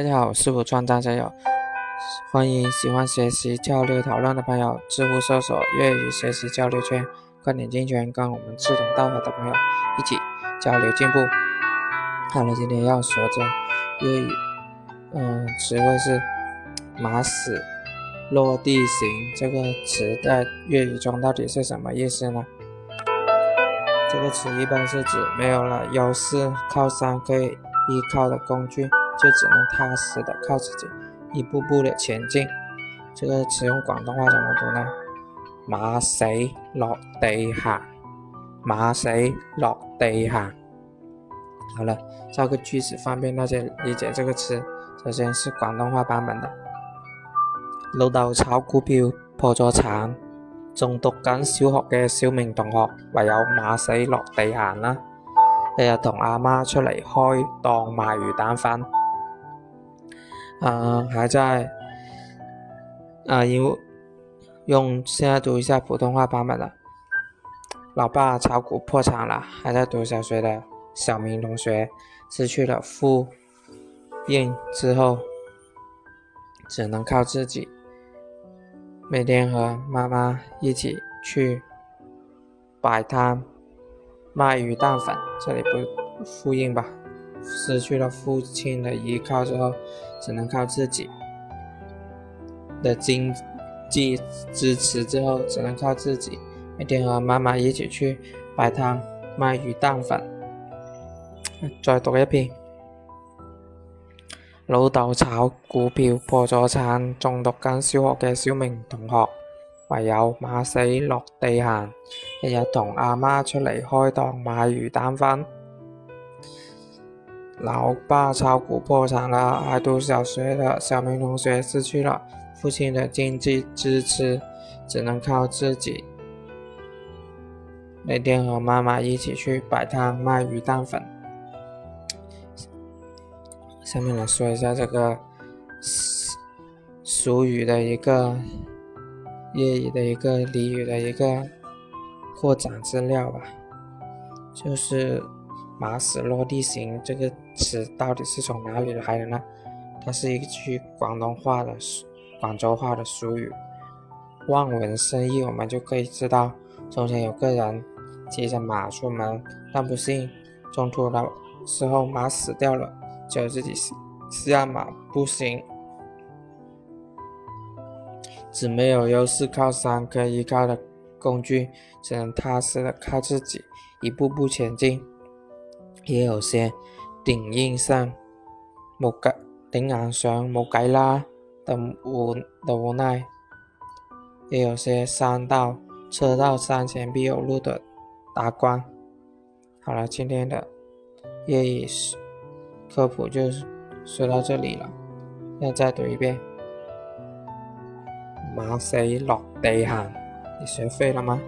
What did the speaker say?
大家好，我是五川张战友，欢迎喜欢学习、交流、讨论的朋友，知乎搜索“粤语学习交流圈”，快点进圈，跟我们志同道合的朋友一起交流进步。好了，今天要说的粤语，嗯，词汇是“马屎落地形这个词，在粤语中到底是什么意思呢？这个词一般是指没有了优势、靠山可以依靠的工具。就只能踏实的靠自己，一步步的前进。这个词用广东话怎么读呢？马死落地行，马死落地行。好了，造个句子方便大家理解这个词，先是广东话版本的。老豆炒股票破咗产，仲读紧小学嘅小明同学唯有马死落地行啦，日日同阿妈出嚟开档卖鱼蛋饭。啊，还在啊，因为用现在读一下普通话版本的。老爸炒股破产了，还在读小学的小明同学失去了父病之后，只能靠自己，每天和妈妈一起去摆摊卖鱼蛋粉。这里不复印吧？失去了父亲的依靠之后，只能靠自己的经济支持。之后只能靠自己，每天和妈妈一起去摆摊卖鱼蛋粉。再读一遍：老豆炒股票破咗产，仲读紧小学嘅小明同学，唯有马死落地行，日日同阿妈出嚟开档卖鱼蛋翻。老爸炒股破产了，还读小学的小明同学失去了父亲的经济支持，只能靠自己。那天和妈妈一起去摆摊卖鱼蛋粉。下面来说一下这个俗语的一个粤语的一个俚语的一个扩展资料吧，就是。马死落地行这个词到底是从哪里来的呢？它是一句广东话的，广州话的俗语。望文生义，我们就可以知道，从前有个人骑着马出门，但不幸中途的时候马死掉了，只有自己下马步行。指没有优势靠山可以依靠的工具，只能踏实的靠自己，一步步前进。也有些顶硬上，冇计，顶硬上冇计啦，等无，的无奈。也有些山到车到山前必有路的达观。好了，今天的粤语科普就说到这里了。要再读一遍：马死落地行。你学会了吗？